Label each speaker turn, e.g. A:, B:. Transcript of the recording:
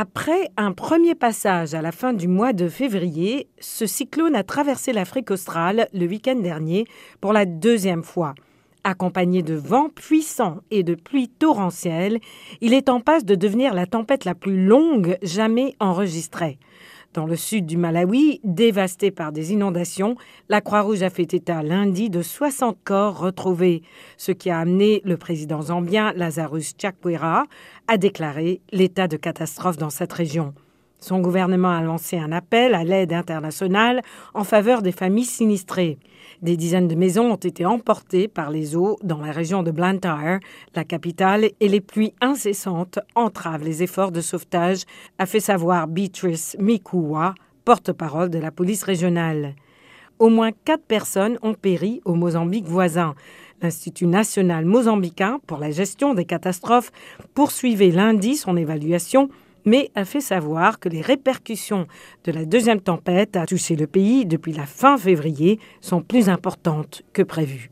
A: Après un premier passage à la fin du mois de février, ce cyclone a traversé l'Afrique australe le week-end dernier pour la deuxième fois. Accompagné de vents puissants et de pluies torrentielles, il est en passe de devenir la tempête la plus longue jamais enregistrée. Dans le sud du Malawi, dévasté par des inondations, la Croix-Rouge a fait état lundi de 60 corps retrouvés, ce qui a amené le président zambien Lazarus Chakwera à déclarer l'état de catastrophe dans cette région. Son gouvernement a lancé un appel à l'aide internationale en faveur des familles sinistrées. Des dizaines de maisons ont été emportées par les eaux dans la région de Blantyre, la capitale, et les pluies incessantes entravent les efforts de sauvetage, a fait savoir Beatrice Mikuwa, porte-parole de la police régionale. Au moins quatre personnes ont péri au Mozambique voisin. L'Institut national mozambicain pour la gestion des catastrophes poursuivait lundi son évaluation mais a fait savoir que les répercussions de la deuxième tempête à toucher le pays depuis la fin février sont plus importantes que prévu.